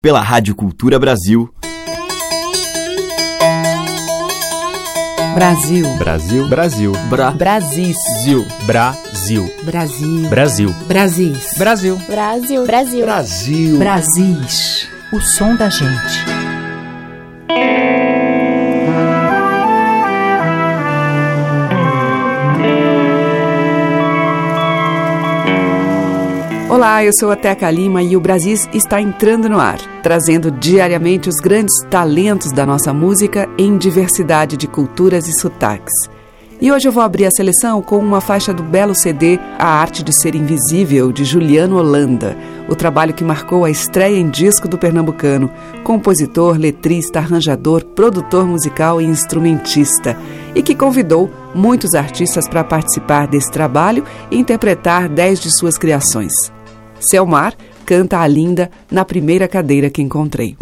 pela Rádio Cultura Brasil. Brasil. Brasil. Brasil. Bra. Brasil. Brasil. Brasil. Brasil. Brasil. Brasil. Brasil. Brasil. Brasil. Brasis. O som da gente. Olá, eu sou a Teca Lima e o Brasis está entrando no ar, trazendo diariamente os grandes talentos da nossa música em diversidade de culturas e sotaques. E hoje eu vou abrir a seleção com uma faixa do belo CD A Arte de Ser Invisível, de Juliano Holanda, o trabalho que marcou a estreia em disco do pernambucano, compositor, letrista, arranjador, produtor musical e instrumentista, e que convidou muitos artistas para participar desse trabalho e interpretar dez de suas criações. Selmar canta a linda na primeira cadeira que encontrei.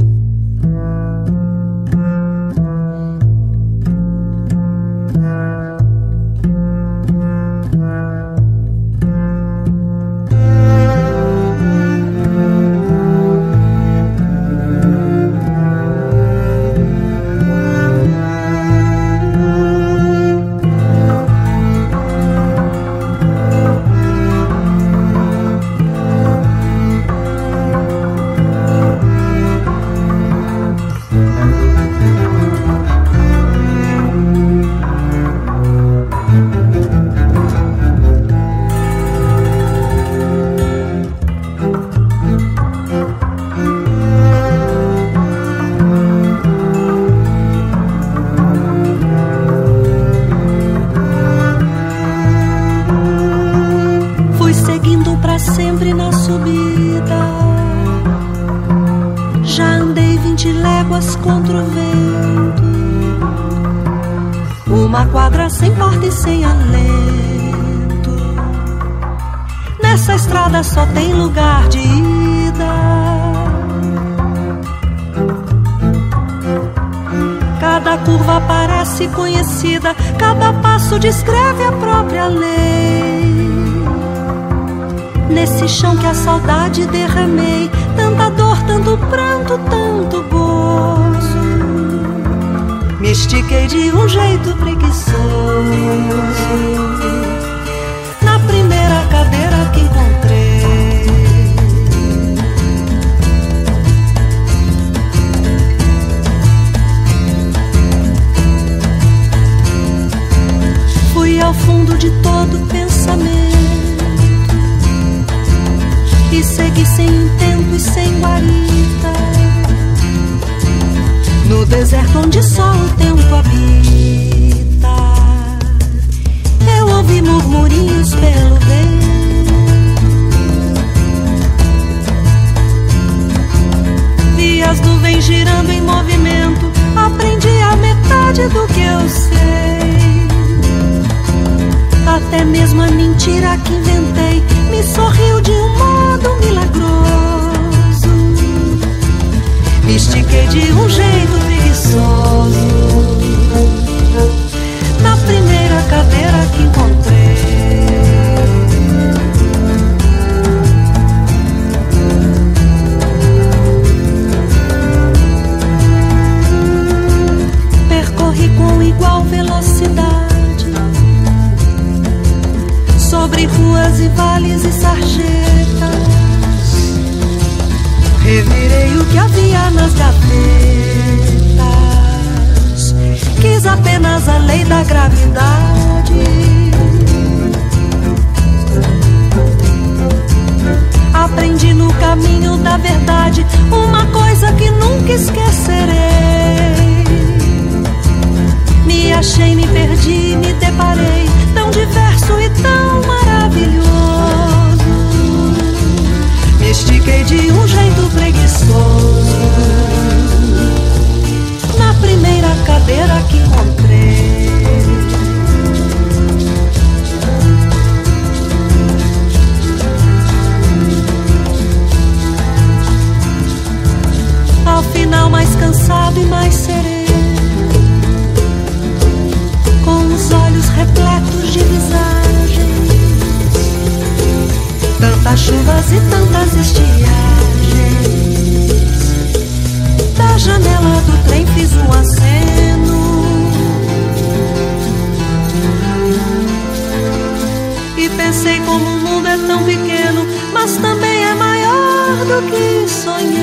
sem alento. Nessa estrada só tem lugar de ida. Cada curva parece conhecida, cada passo descreve a própria lei. Nesse chão que a saudade derramei, tanta dor, tanto pranto, tanto gozo. Me estiquei de um jeito preguiçoso. Na primeira cadeira que encontrei. fui ao fundo de todo pensamento e segui sem intento e sem guarita no deserto onde só o tempo habita. Eu ouvi murmurinhos pelo vento, vi as nuvens girando em movimento. Aprendi a metade do que eu sei. Até mesmo a mentira que inventei me sorriu de um modo milagroso. Me estiquei de um jeito que sonhei.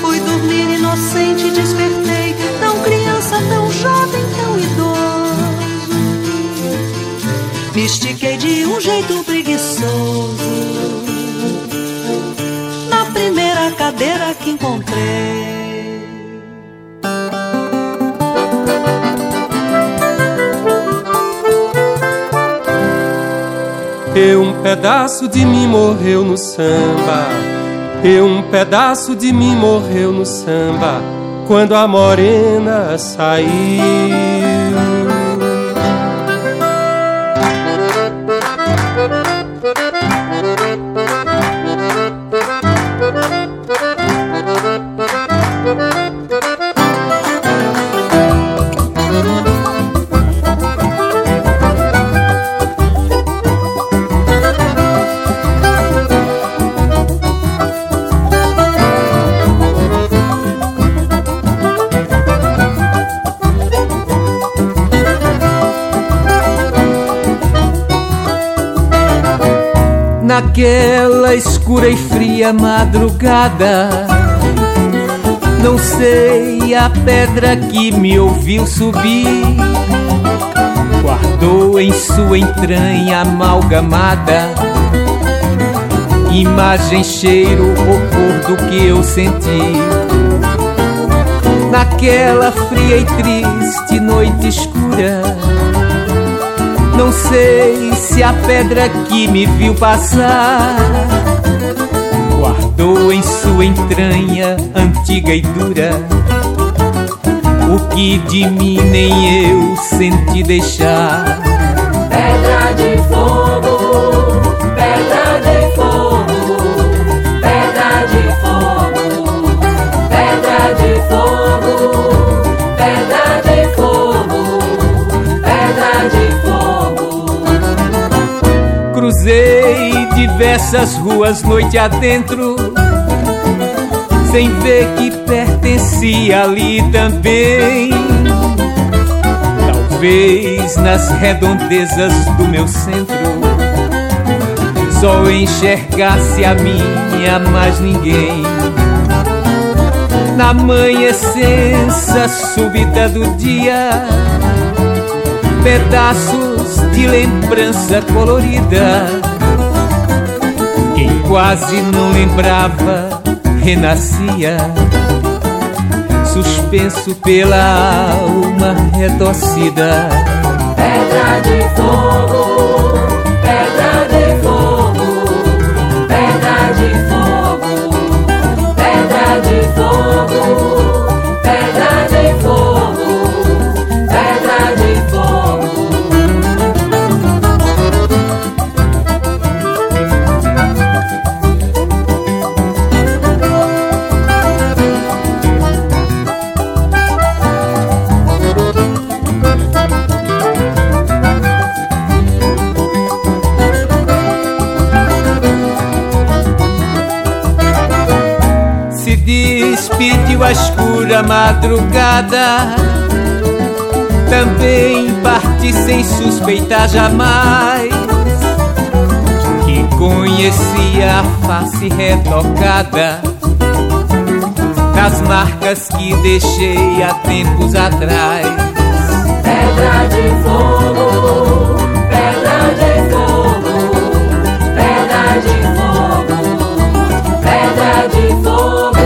Fui dormir inocente e despertei, tão criança, tão jovem, tão idoso. Me estiquei de um jeito preguiçoso na primeira cadeira que encontrei. E um pedaço de mim morreu no samba. E um pedaço de mim morreu no samba. Quando a morena saiu. Naquela escura e fria madrugada. Não sei a pedra que me ouviu subir, guardou em sua entranha amalgamada. Imagem, cheiro, cor do que eu senti. Naquela fria e triste noite escura não sei se a pedra que me viu passar guardou em sua entranha antiga e dura o que de mim nem eu senti deixar. Cruzei diversas ruas noite adentro, sem ver que pertencia ali também. Talvez nas redondezas do meu centro só enxergasse a minha, mais ninguém. Na manhã-essência súbita do dia, pedaços de lembrança colorida. Quem quase não lembrava renascia, suspenso pela alma retorcida. Pedra de fogo, Se despediu a escura madrugada, também parti sem suspeitar jamais que conhecia a face retocada das marcas que deixei há tempos atrás. Pedra de fogo, pedra de fogo, pedra de fogo, pedra de fogo,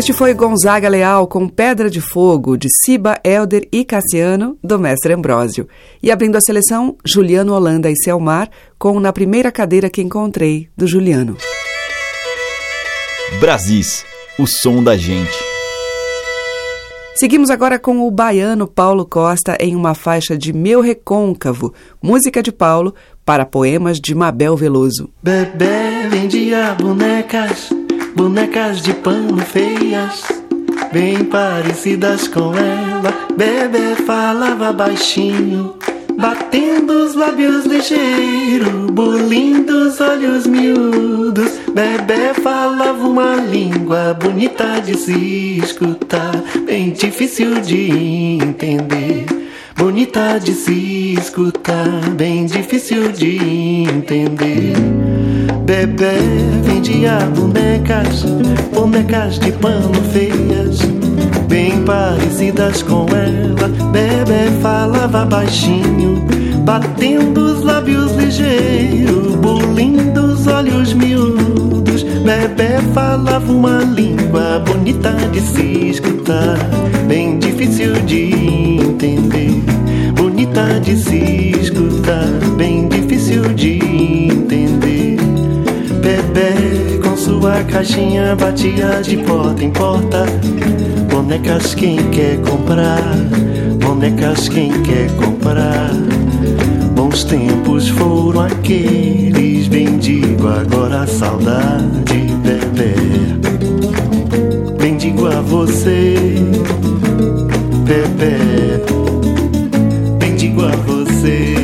Este foi Gonzaga Leal com Pedra de Fogo, de Siba, Elder e Cassiano, do mestre Ambrósio. E abrindo a seleção, Juliano Holanda e Selmar, com Na Primeira Cadeira que Encontrei, do Juliano. Brasis, o som da gente. Seguimos agora com o baiano Paulo Costa em uma faixa de Meu Recôncavo, música de Paulo, para poemas de Mabel Veloso. Bebê vendia bonecas, bonecas de pano feias, bem parecidas com ela. Bebê falava baixinho, batendo os lábios ligeiro, bolindo os olhos miúdos, Bebê falava uma língua bonita de se escutar, bem difícil de entender. Bonita de se escutar, bem difícil de entender. Bebê vendia bonecas, bonecas de pano feias, bem parecidas com ela. Bebê falava baixinho, batendo os lábios ligeiros, bulindo os olhos miúdos. Bebê falava uma língua bonita de se escutar, bem difícil de entender. Bonita de se escutar, bem difícil de entender. Sua caixinha batia de porta em porta. Bonecas quem quer comprar, bonecas quem quer comprar. Bons tempos foram aqueles, bendigo agora a saudade, bebê. Bendigo a você, bebê. Bendigo a você.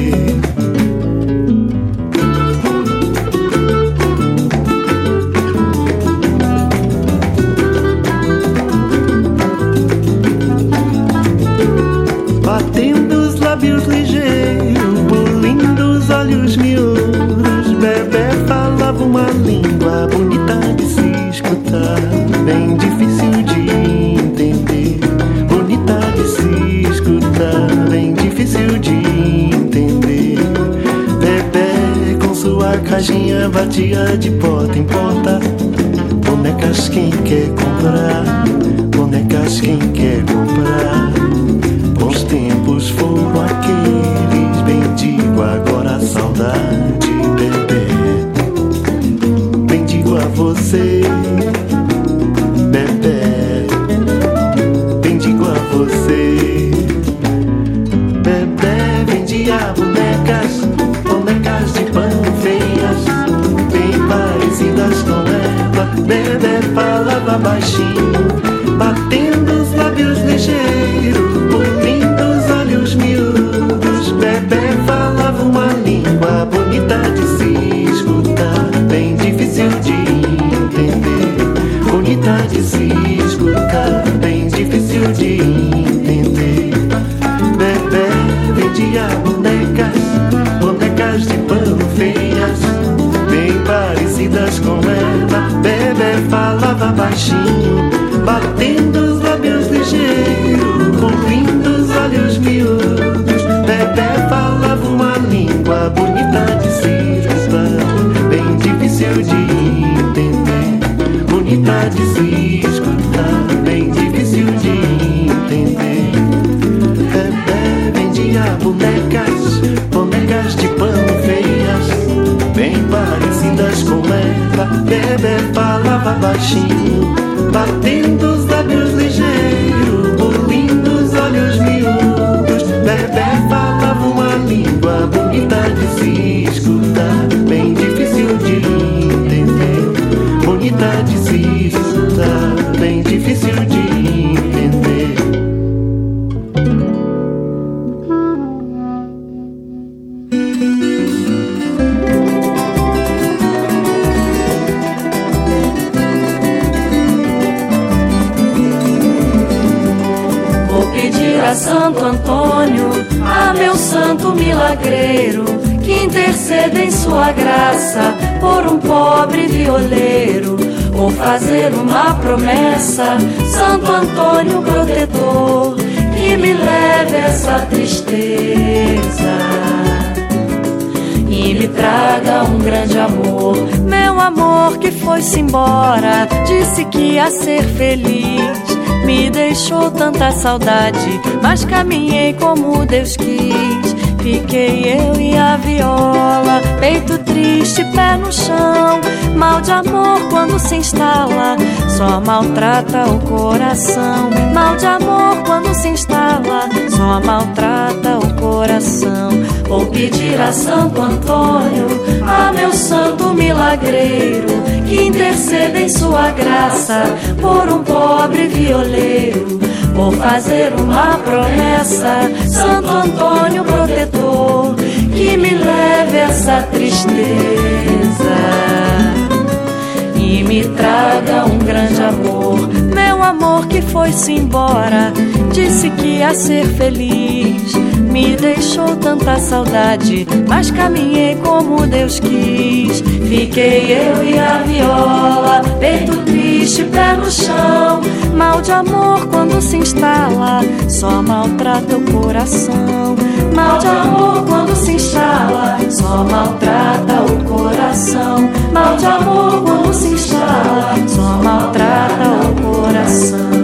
Falava uma língua bonita de se escutar, bem difícil de entender. Bonita de se escutar, bem difícil de entender. Bebê com sua caixinha batia de porta em porta. Bonecas quem quer comprar, bonecas quem quer comprar. Bons tempos foram aqueles, baixinho, baixinho, batendo os lábios ligeiros, cobrindo os olhos miúdos. Bebê falava uma língua bonita de se escutar, bem difícil de entender. Bonita de se escutar, bem difícil de entender. Bebê vendia bonecas, bonecas de pano feias, bem parecidas com ela. Bebê falava baixinho, batendo os lábios ligeiros, bulindo os olhos miúdos. Bebê falava uma língua bonita de se escutar, bem difícil de entender. Bonita de se escutar, foi-se embora, disse que ia ser feliz. Me deixou tanta saudade, mas caminhei como Deus quis. Fiquei eu e a viola, peito triste, pé no chão. Mal de amor quando se instala, só maltrata o coração. Mal de amor quando se instala, só maltrata o coração. Vou pedir a Santo Antônio, a meu santo milagreiro, que interceda em sua graça por um pobre violeiro. Vou fazer uma promessa, Santo Antônio protetor, que me leve essa tristeza que me traga um grande amor. Meu amor que foi-se embora, disse que ia ser feliz. Me deixou tanta saudade, mas caminhei como Deus quis. Fiquei eu e a viola, peito triste, pé no chão. Mal de amor quando se instala, só maltrata o coração. Mal de amor quando se instala, só maltrata o coração. Mal de amor quando se instala, só maltrata o coração.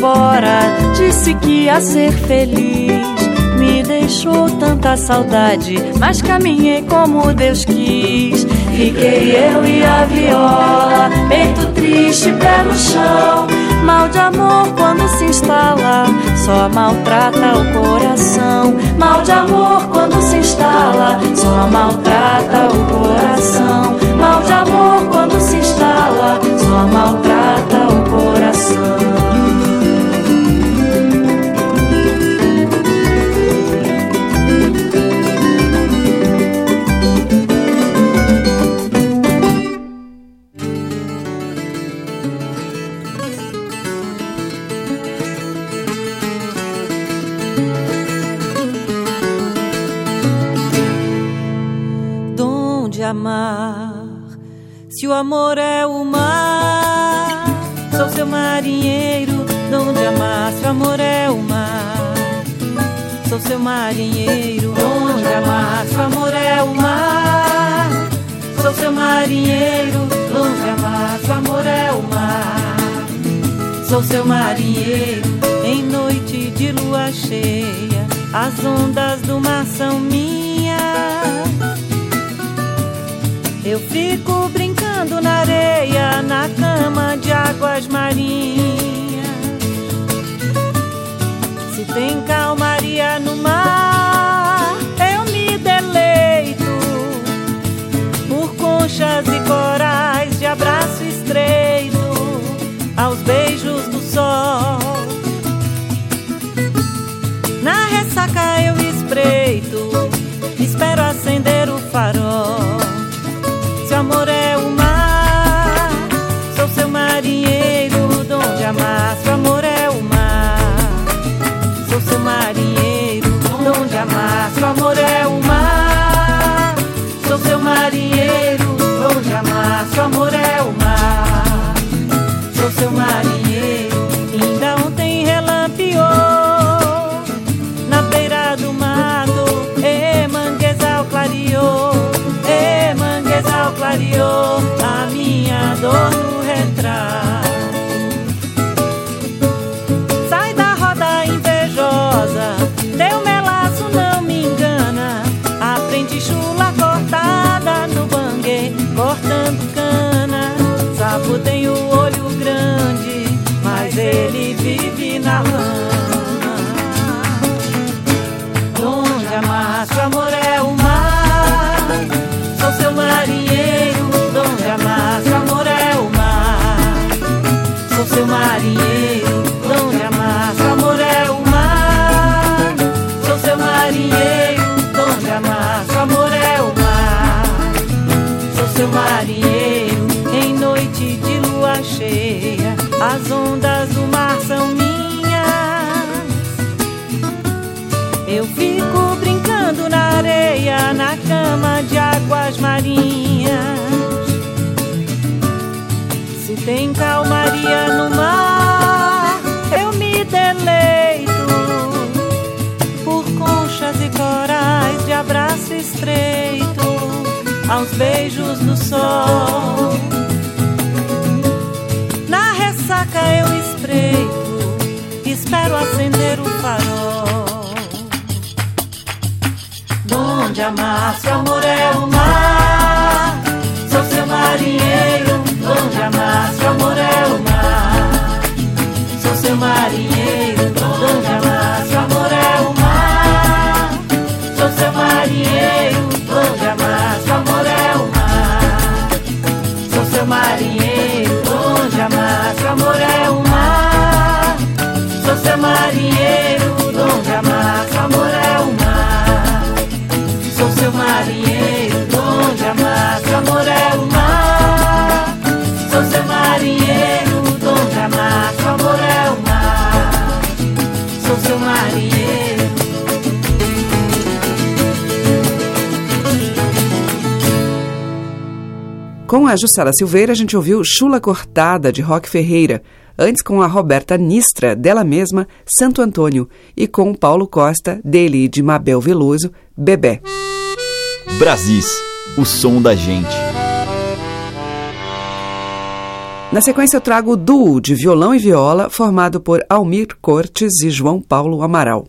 Embora, disse que ia ser feliz. Me deixou tanta saudade, mas caminhei como Deus quis. Fiquei eu e a viola, peito triste, pé no chão. Mal de amor quando se instala, só maltrata o coração. Mal de amor quando se instala, só maltrata o coração. Mal de amor quando se instala, só maltrata o coração. Amor é o mar. Sou seu marinheiro, onde amar, se o amor é o mar. Sou seu marinheiro, onde amar, se o amor é o mar. Sou seu marinheiro, onde amar, se o amor é o mar. Sou seu marinheiro, em noite de lua cheia, as ondas do mar são minhas. Eu fico brincando na areia, na cama de águas marinhas. Se tem calmaria no mar, eu me deleito por conchas e corais de abraço estreito aos beijos do sol. Na ressaca eu espreito, espero acender o farol amor é de amar. Seu amor é o mar. Sou seu marinheiro, dom de amar. Seu amor é o mar. Sou seu marinheiro, dom de amar. Seu amor é o mar. Sou seu marinheiro, ainda ontem relampeou na beira do mato. E manguezal clareou manguezal clareou a minha dor no retrato. Águas marinhas. Se tem calmaria no mar, eu me deleito por conchas e corais de abraço estreito aos beijos do sol. Na ressaca eu espreito, espero acender o farol onde amar, seu amor é o mar. Sou seu marinheiro, onde amar, seu amor é o mar. Sou seu marinheiro, marinheiro, dom de amar, seu amor é o mar. Sou seu marinheiro, dom de amar, seu amor é o mar. Sou seu marinheiro. Com a Jussara Silveira, a gente ouviu Chula Cortada, de Roque Ferreira, antes com a Roberta Nistra, dela mesma, Santo Antônio, e com Paulo Costa, dele e de Mabel Veloso, Bebé. Brasis, o som da gente. Na sequência, eu trago o duo de violão e viola, formado por Almir Cortes e João Paulo Amaral.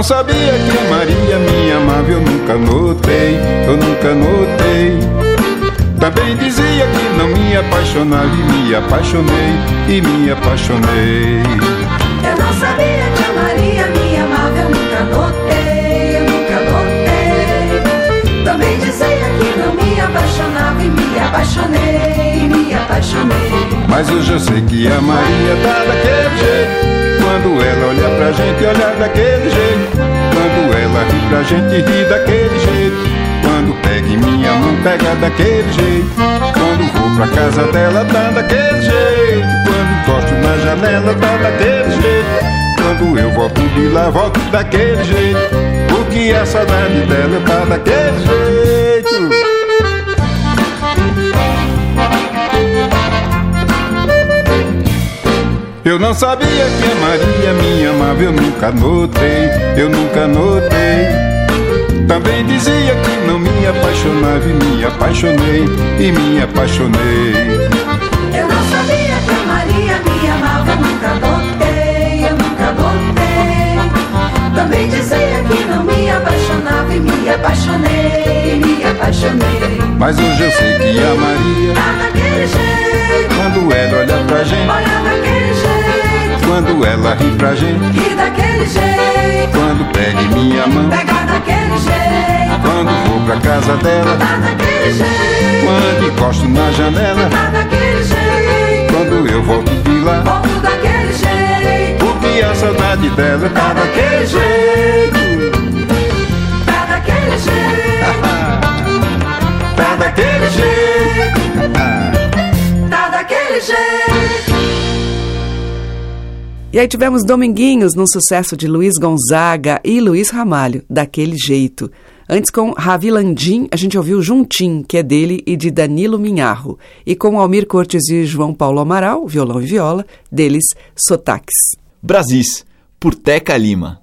Não sabia que a Maria me amava, eu nunca notei, eu nunca notei. Também dizia que não me apaixonava e me apaixonei, e me apaixonei. Eu não sabia que a Maria me amava, eu nunca notei, eu nunca notei. Também dizia que não me apaixonava e me apaixonei, me apaixonei. Mas hoje eu sei que a Maria tá daquele jeito. Quando ela olha pra gente, olha daquele jeito. Quando ela ri pra gente, ri daquele jeito. Quando pega em minha mão, pega daquele jeito. Quando vou pra casa dela, tá daquele jeito. Quando encosto na janela, tá daquele jeito. Quando eu volto de lá, volto daquele jeito. Porque a saudade dela tá daquele jeito. Não sabia que a Maria me amava, eu nunca notei, eu nunca notei. Também dizia que não me apaixonava e me apaixonei, e me apaixonei. Eu não sabia que a Maria me amava, eu nunca notei, eu nunca notei. Também dizia que não me apaixonava e me apaixonei, me apaixonei. Mas hoje eu sei que a Maria, pra gente, e daquele jeito, quando pega em minha mão, pega daquele jeito, quando vou pra casa dela, tá daquele jeito, quando encosto na janela, tá daquele jeito, quando eu volto de lá, volto daquele jeito, porque a saudade dela. Tá daquele jeito, tá daquele jeito, tá daquele jeito. E aí tivemos Dominguinhos num sucesso de Luiz Gonzaga e Luiz Ramalho, daquele jeito. Antes com Ravi Landim, a gente ouviu Juntim, que é dele e de Danilo Minharro. E com Almir Cortes e João Paulo Amaral, violão e viola, deles Sotaques. Brasis, por Teca Lima.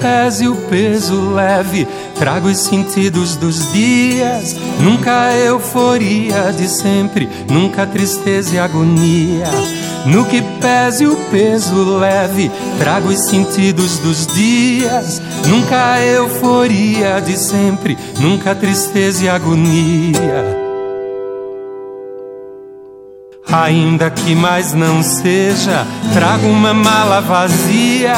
Pese o peso leve, trago os sentidos dos dias. Nunca euforia de sempre, nunca tristeza e agonia. No que pese o peso leve, trago os sentidos dos dias. Nunca euforia de sempre, nunca tristeza e agonia. Ainda que mais não seja, trago uma mala vazia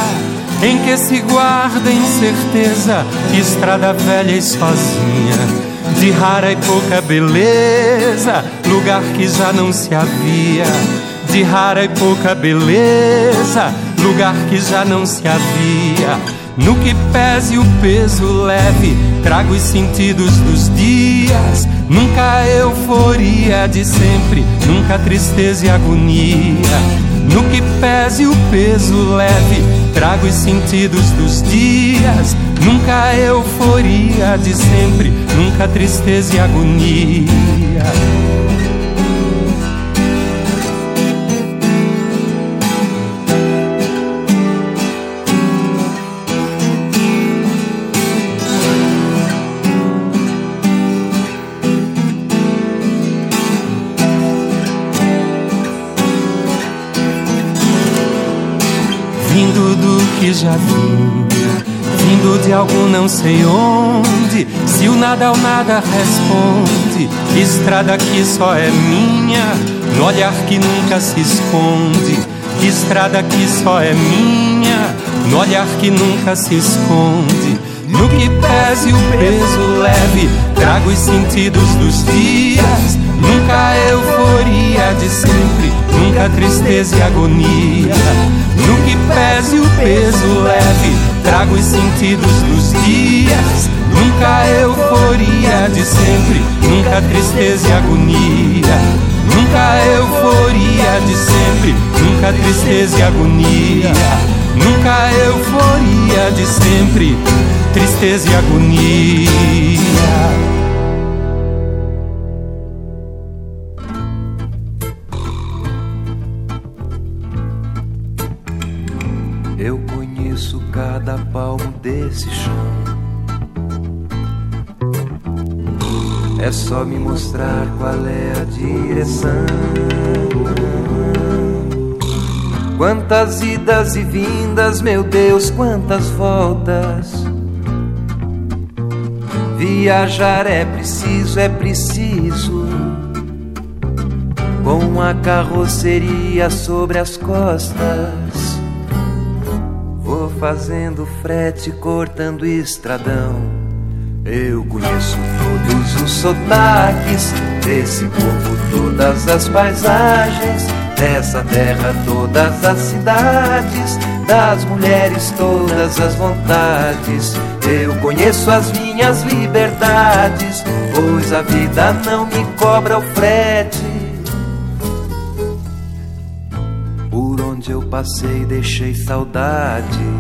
em que se guarda incerteza, estrada velha e sozinha. De rara e pouca beleza, lugar que já não se havia. De rara e pouca beleza, lugar que já não se havia. No que pese o peso leve, trago os sentidos dos dias. Nunca euforia de sempre, nunca tristeza e agonia. No que pese o peso leve, trago os sentidos dos dias. Nunca euforia de sempre, nunca tristeza e agonia. Que já vinha, vindo de algum não sei onde. Se o nada ao nada responde, estrada que só é minha, no olhar que nunca se esconde. Estrada que só é minha, no olhar que nunca se esconde. No que pese o peso leve, trago os sentidos dos dias. Nunca euforia de sempre, nunca tristeza e agonia. No que pese o peso leve, trago os sentidos dos dias. Nunca euforia de sempre, nunca tristeza e agonia. Nunca euforia de sempre, nunca tristeza e agonia. Nunca euforia de sempre, tristeza e agonia. Conheço cada palmo desse chão. É só me mostrar qual é a direção. Quantas idas e vindas, meu Deus, quantas voltas. Viajar é preciso, é preciso. Com a carroceria sobre as costas. Fazendo frete, cortando estradão. Eu conheço todos os sotaques desse povo, todas as paisagens dessa terra, todas as cidades, das mulheres, todas as vontades. Eu conheço as minhas liberdades, pois a vida não me cobra o frete. Por onde eu passei, deixei saudade.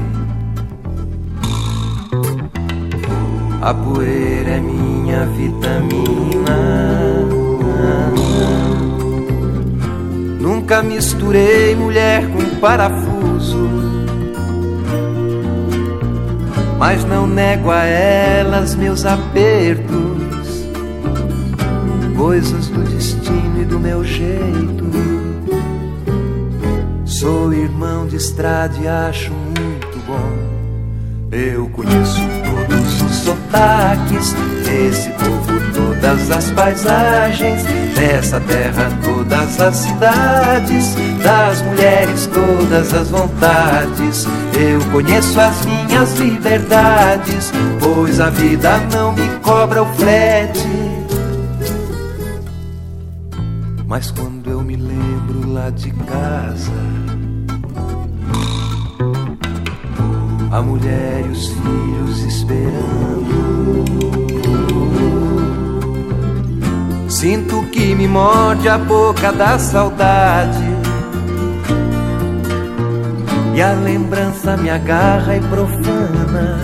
A poeira é minha vitamina. Nunca misturei mulher com parafuso. Mas não nego a elas meus apertos, coisas do destino e do meu jeito. Sou irmão de estrada e acho muito bom. Eu conheço os sotaques desse povo, todas as paisagens dessa terra, todas as cidades, das mulheres, todas as vontades. Eu conheço as minhas liberdades, pois a vida não me cobra o frete. Mas quando eu me lembro lá de casa, a mulher e os filhos esperando. Sinto que me morde a boca da saudade. E a lembrança me agarra e profana.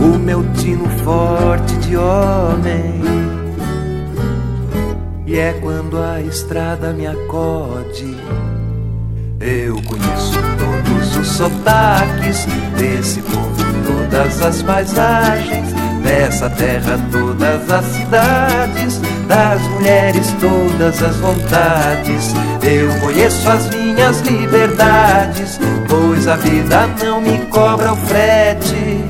O meu tino forte de homem. E é quando a estrada me acode. Eu conheço todos os sotaques desse povo, todas as paisagens dessa terra, todas as cidades, das mulheres, todas as vontades. Eu conheço as minhas liberdades, pois a vida não me cobra o frete.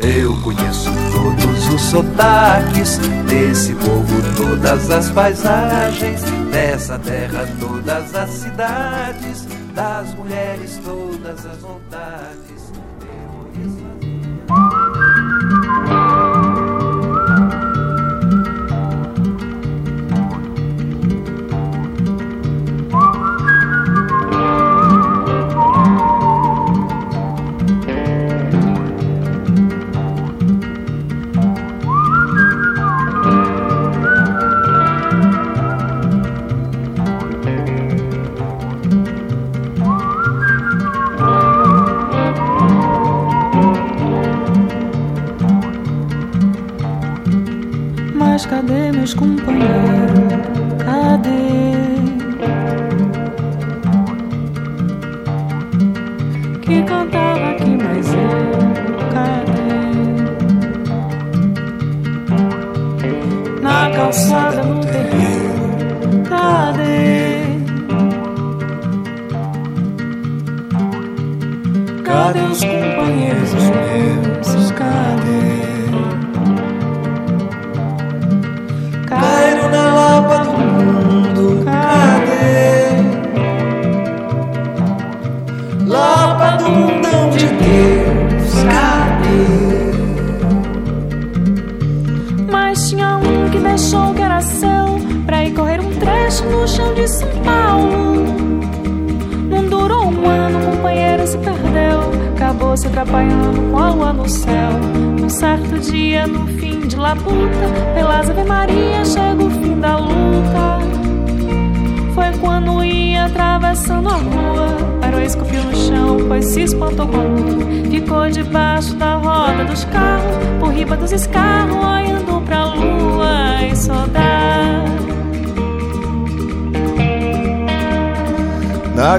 Eu conheço todos os sotaques desse povo, todas as paisagens, dessa terra, todas as cidades, das mulheres, todas as vontades.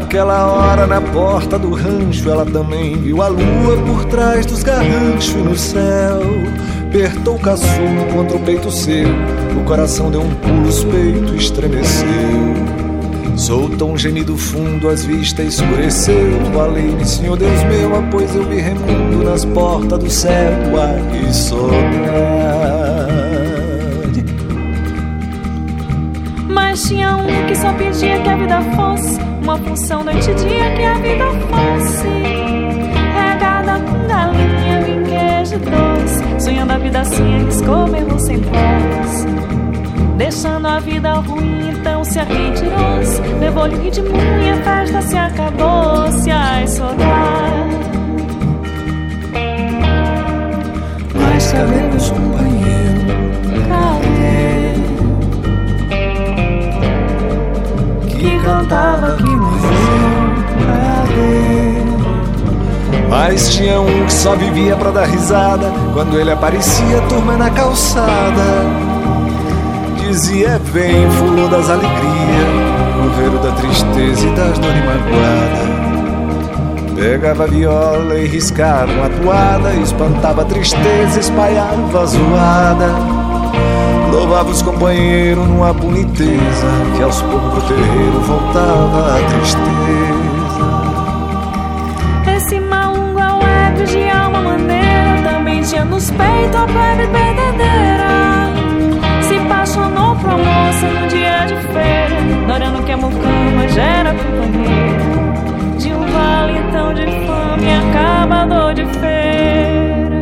Naquela hora, na porta do rancho, ela também viu a lua por trás dos garranchos no céu. Apertou o caçulo contra o peito seu, o coração deu um pulo, os peitos estremeceu. Soltou um gemido fundo, as vistas escureceu. Falei-me, Senhor Deus meu, pois eu vi remundo nas portas do céu. Ai, saudade. Mas tinha um que só pedia que a vida fosse uma função noite e dia que a vida fosse regada com galinha, vinho, queijo doce, sonhando a vida assim, arriscou mesmo sem pós. Deixando a vida ruim, então se retirou-se Levou-lhe ritmo e a festa se acabou-se Ai, saudade Mas sabemos, companheiro Cadê? Que cantava que Mas tinha um que só vivia pra dar risada. Quando ele aparecia, turma na calçada. Dizia: Vem, fulô das alegrias, governo da tristeza e das dores magoadas. Pegava a viola e riscava uma toada, espantava a tristeza, espalhava a zoada. Louvava os companheiros numa boniteza, que aos poucos pro terreiro voltava a tristeza. Tinha nos peitos a plebe verdadeira. Se apaixonou por moça no dia de feira Dorando que a mucama já era companheira De um vale tão de fome acabador de feira.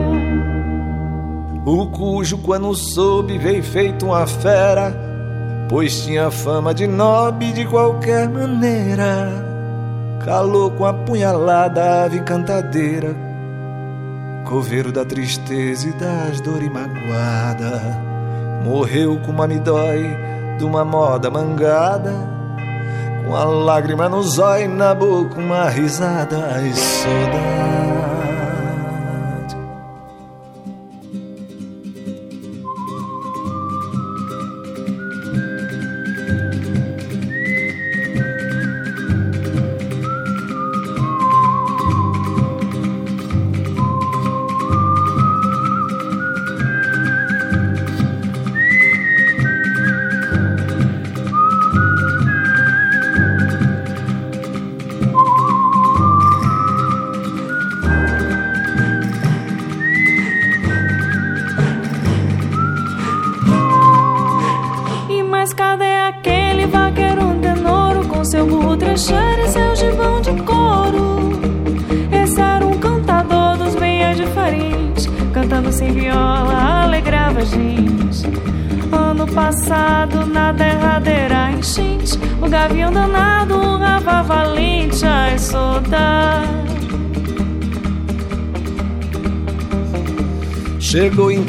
O cujo quando soube veio feito uma fera Pois tinha fama de nobre de qualquer maneira. Calou com a punhalada ave cantadeira coveiro da tristeza e das dores magoada. Morreu com uma me dói de uma moda mangada, com a lágrima no zóio na boca, uma risada e saudade.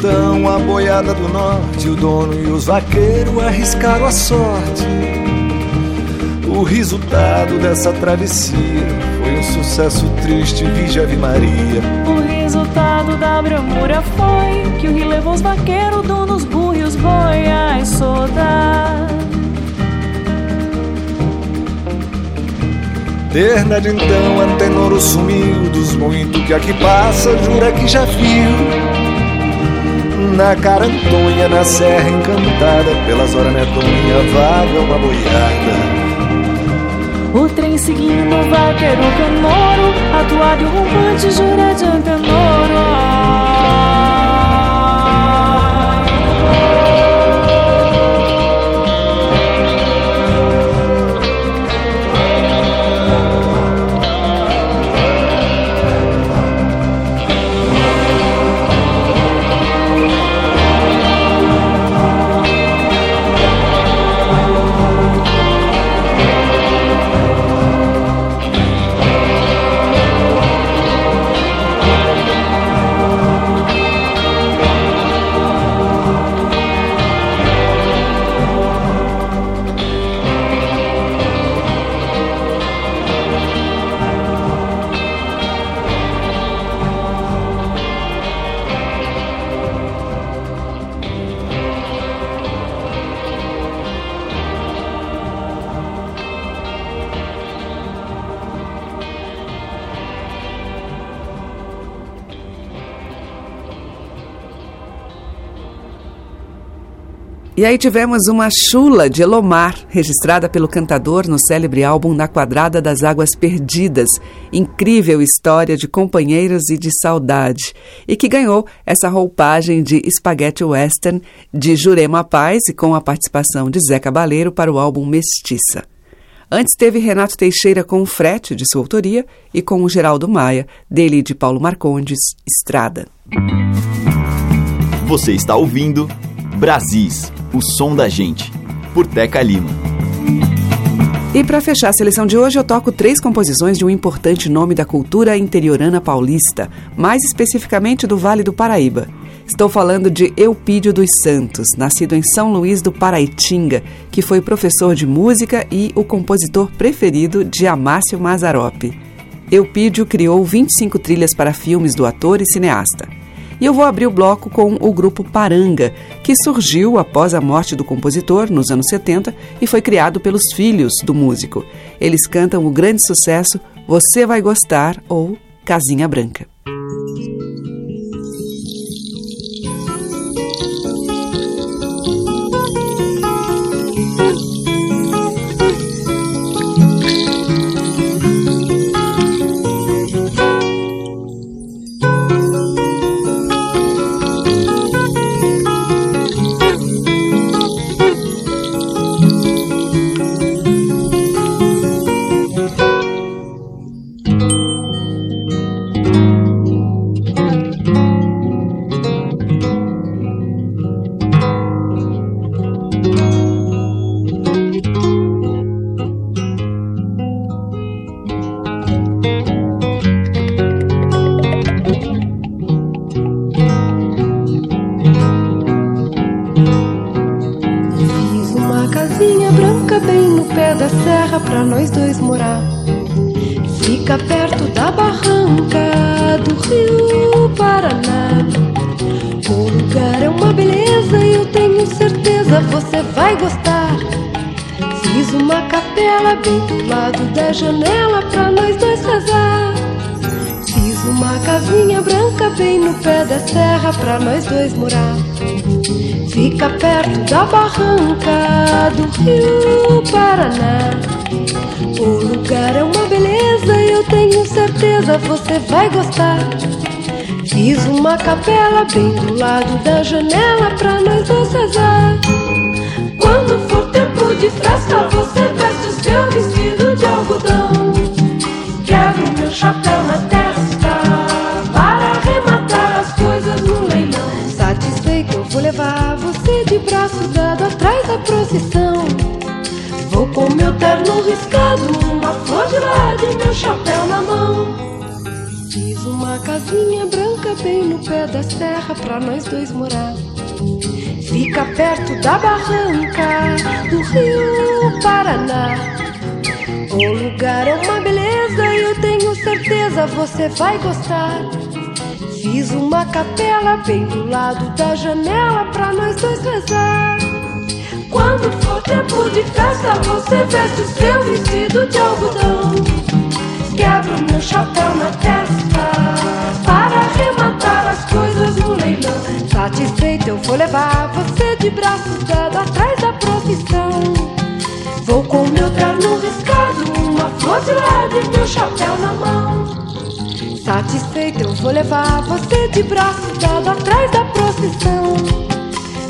Então a boiada do norte, o dono e os vaqueiros arriscaram a sorte. O resultado dessa travessia foi um sucesso triste, vige Ave Maria. O resultado da bramura foi que o rio levou os vaqueiros, donos, burros e os boi, soldado. Terna de então, Antenoro sumiu dos muito que aqui passa, jura que já viu na carantonha, na serra encantada, pelas horas medonha, vaga uma boiada. O trem seguindo o vaqueiro canoro, atuado e rompante, jura de antenoro. E aí tivemos uma chula de Elomar, registrada pelo cantador no célebre álbum Na Quadrada das Águas Perdidas. Incrível história de companheiros e de saudade. E que ganhou essa roupagem de Spaghetti Western de Jurema Paz e com a participação de Zé Cabaleiro para o álbum Mestiça. Antes teve Renato Teixeira com o frete de sua autoria e com o Geraldo Maia, dele de Paulo Marcondes, Estrada. Você está ouvindo Brasis, o som da gente, por Teca Lima. E para fechar a seleção de hoje, eu toco três composições de um importante nome da cultura interiorana paulista, mais especificamente do Vale do Paraíba. Estou falando de Eupídio dos Santos, nascido em São Luís do Paraitinga, que foi professor de música e o compositor preferido de Amácio Mazzaropi. Eupídio criou 25 trilhas para filmes do ator e cineasta. E eu vou abrir o bloco com o grupo Paranga, que surgiu após a morte do compositor nos anos 70 e foi criado pelos filhos do músico. Eles cantam o grande sucesso Você Vai Gostar ou Casinha Branca. Janela pra nós dois casar. Fiz uma casinha branca bem no pé da serra pra nós dois morar. Fica perto da barranca do Rio Paraná. O lugar é uma beleza eu tenho certeza você vai gostar. Fiz uma capela bem do lado da janela pra nós dois casar. Quando for tempo de festa, você veste meu vestido de algodão. Quebro meu chapéu na testa para arrematar as coisas no leilão. Satisfeito, eu vou levar você de braço dado atrás da procissão. Vou com meu terno riscado, uma flor de lado e meu chapéu na mão. Fiz uma casinha branca bem no pé da serra pra nós dois morar. Fica perto da barranca do rio Paraná. O lugar é uma beleza e eu tenho certeza você vai gostar. Fiz uma capela bem do lado da janela pra nós dois rezar. Quando for tempo de festa, você veste o seu vestido de algodão. Quebro meu chapéu na testa para arrematar as coisas no leilão. Satisfeito, eu vou levar você de braços dados atrás da profissão. Vou com meu terno riscado, e meu chapéu na mão. Satisfeito, eu vou levar você de braços dados atrás da procissão.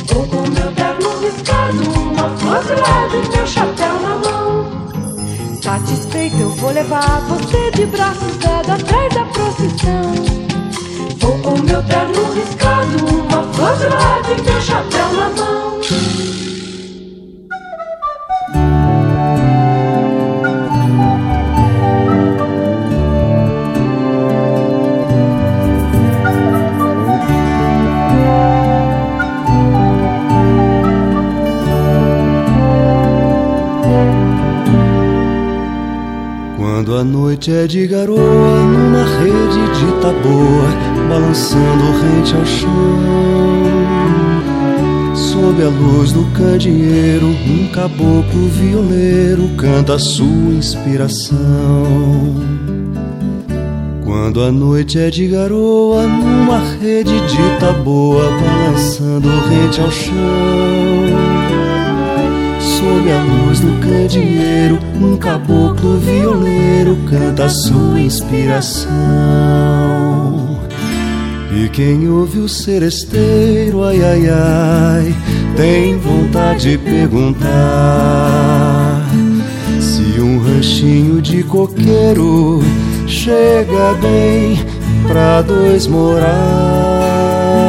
Vou com meu terno riscado, uma e meu chapéu na mão. Satisfeito, eu vou levar você de braços dados atrás da procissão. Vou com meu terno riscado, uma e meu chapéu na mão. A noite é de garoa, numa rede de taboa, balançando rente ao chão. Sob a luz do candeeiro, um caboclo violeiro canta a sua inspiração. Quando a noite é de garoa, numa rede de taboa, balançando rente ao chão. Sob a luz do candeeiro, um caboclo violeiro canta a sua inspiração. E quem ouve o seresteiro, ai ai ai, tem vontade de perguntar se um ranchinho de coqueiro chega bem pra dois morar.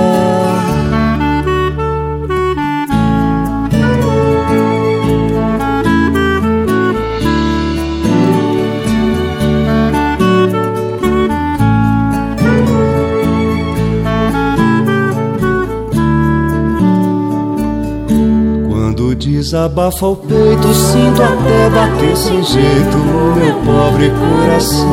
Desabafa o peito, sinto até bater sem jeito o meu pobre coração.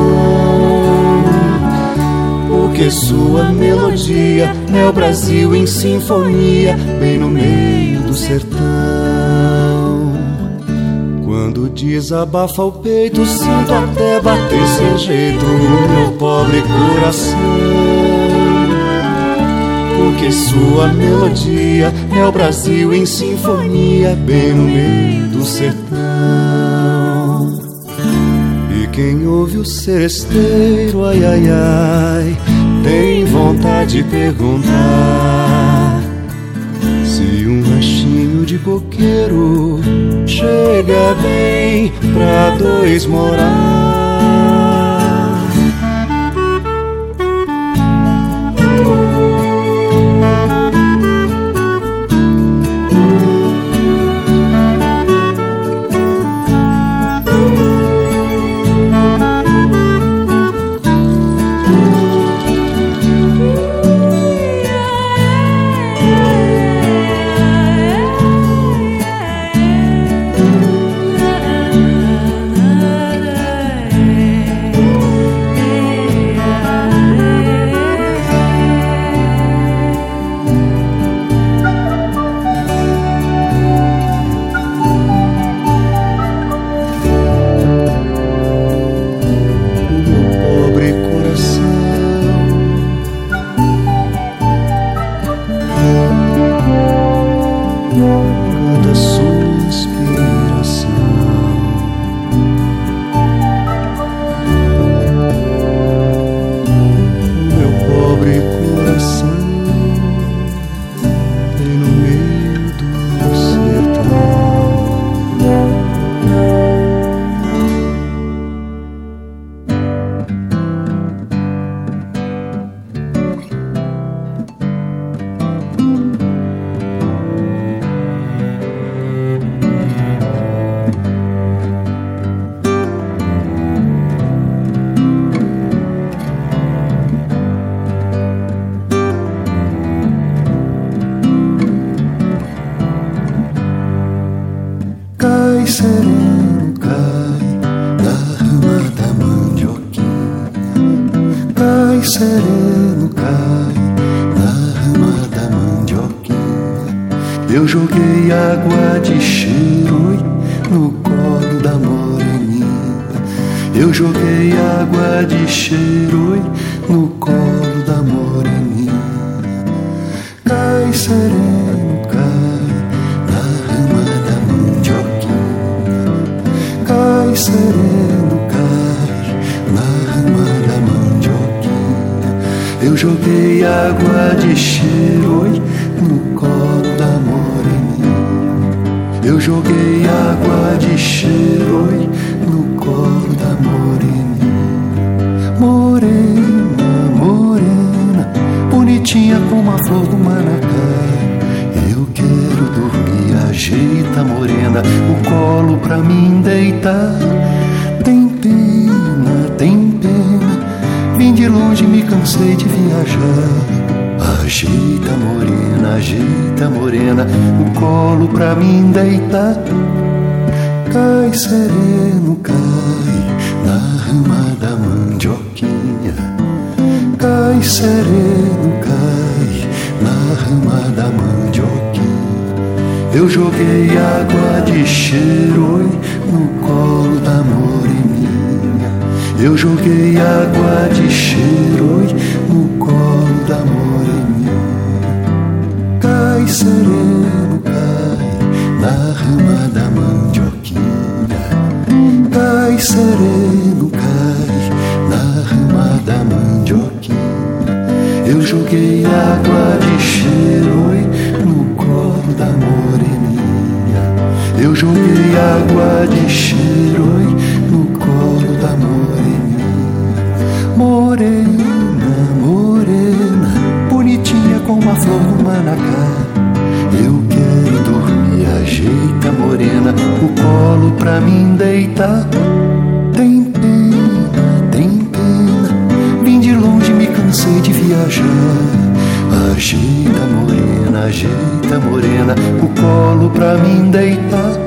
Porque sua melodia é o Brasil em sinfonia, bem no meio do sertão. Quando desabafa o peito, sinto até bater sem jeito o meu pobre coração. Porque sua melodia é o Brasil em sinfonia, bem no meio do sertão. E quem ouve o seresteiro, ai ai ai, tem vontade de perguntar se um ranchinho de coqueiro chega bem pra dois morar. Sereno, cai na rama da mandioquinha. Eu joguei água de cheiro no colo da moreninha. Eu joguei água de cheiro no colo da moreninha. Morena, morena, bonitinha como a flor do manacá. Ajeita morena, o colo pra mim deitar. Tem pena, tem pena, vim de longe, me cansei de viajar. Ajeita morena, ajeita morena, o colo pra mim deitar. Cai sereno, cai na rama da mandioquinha. Cai sereno, cai na rama da mandioquinha. Eu joguei água de cheiro no colo da moreninha. Eu joguei água de cheiro no colo da moreninha. Cai sereno, cai na rama da mandioquinha. Cai sereno, cai na rama da mandioquinha. Eu joguei água joguei água de cheiro no colo da moreninha. Morena, morena, bonitinha como a flor do manacá. Eu quero dormir, ajeita morena, o colo pra mim deitar. Tem pena, tem pena, vim de longe, me cansei de viajar. Ajeita morena, ajeita morena, o colo pra mim deitar.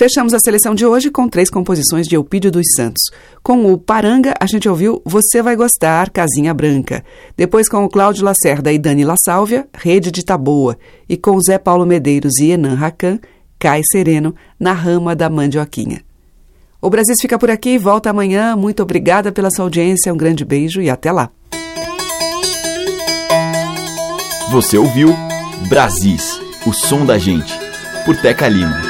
Fechamos a seleção de hoje com três composições de Eupídio dos Santos. Com o Paranga, a gente ouviu Você Vai Gostar, Casinha Branca. Depois com o Cláudio Lacerda e Dani La Sálvia, Rede de Taboa. E com Zé Paulo Medeiros e Enan Racan, Cai Sereno, na rama da Mandioquinha. O Brasil fica por aqui, volta amanhã. Muito obrigada pela sua audiência, um grande beijo e até lá. Você ouviu Brasis, o som da gente, por Teca Lima.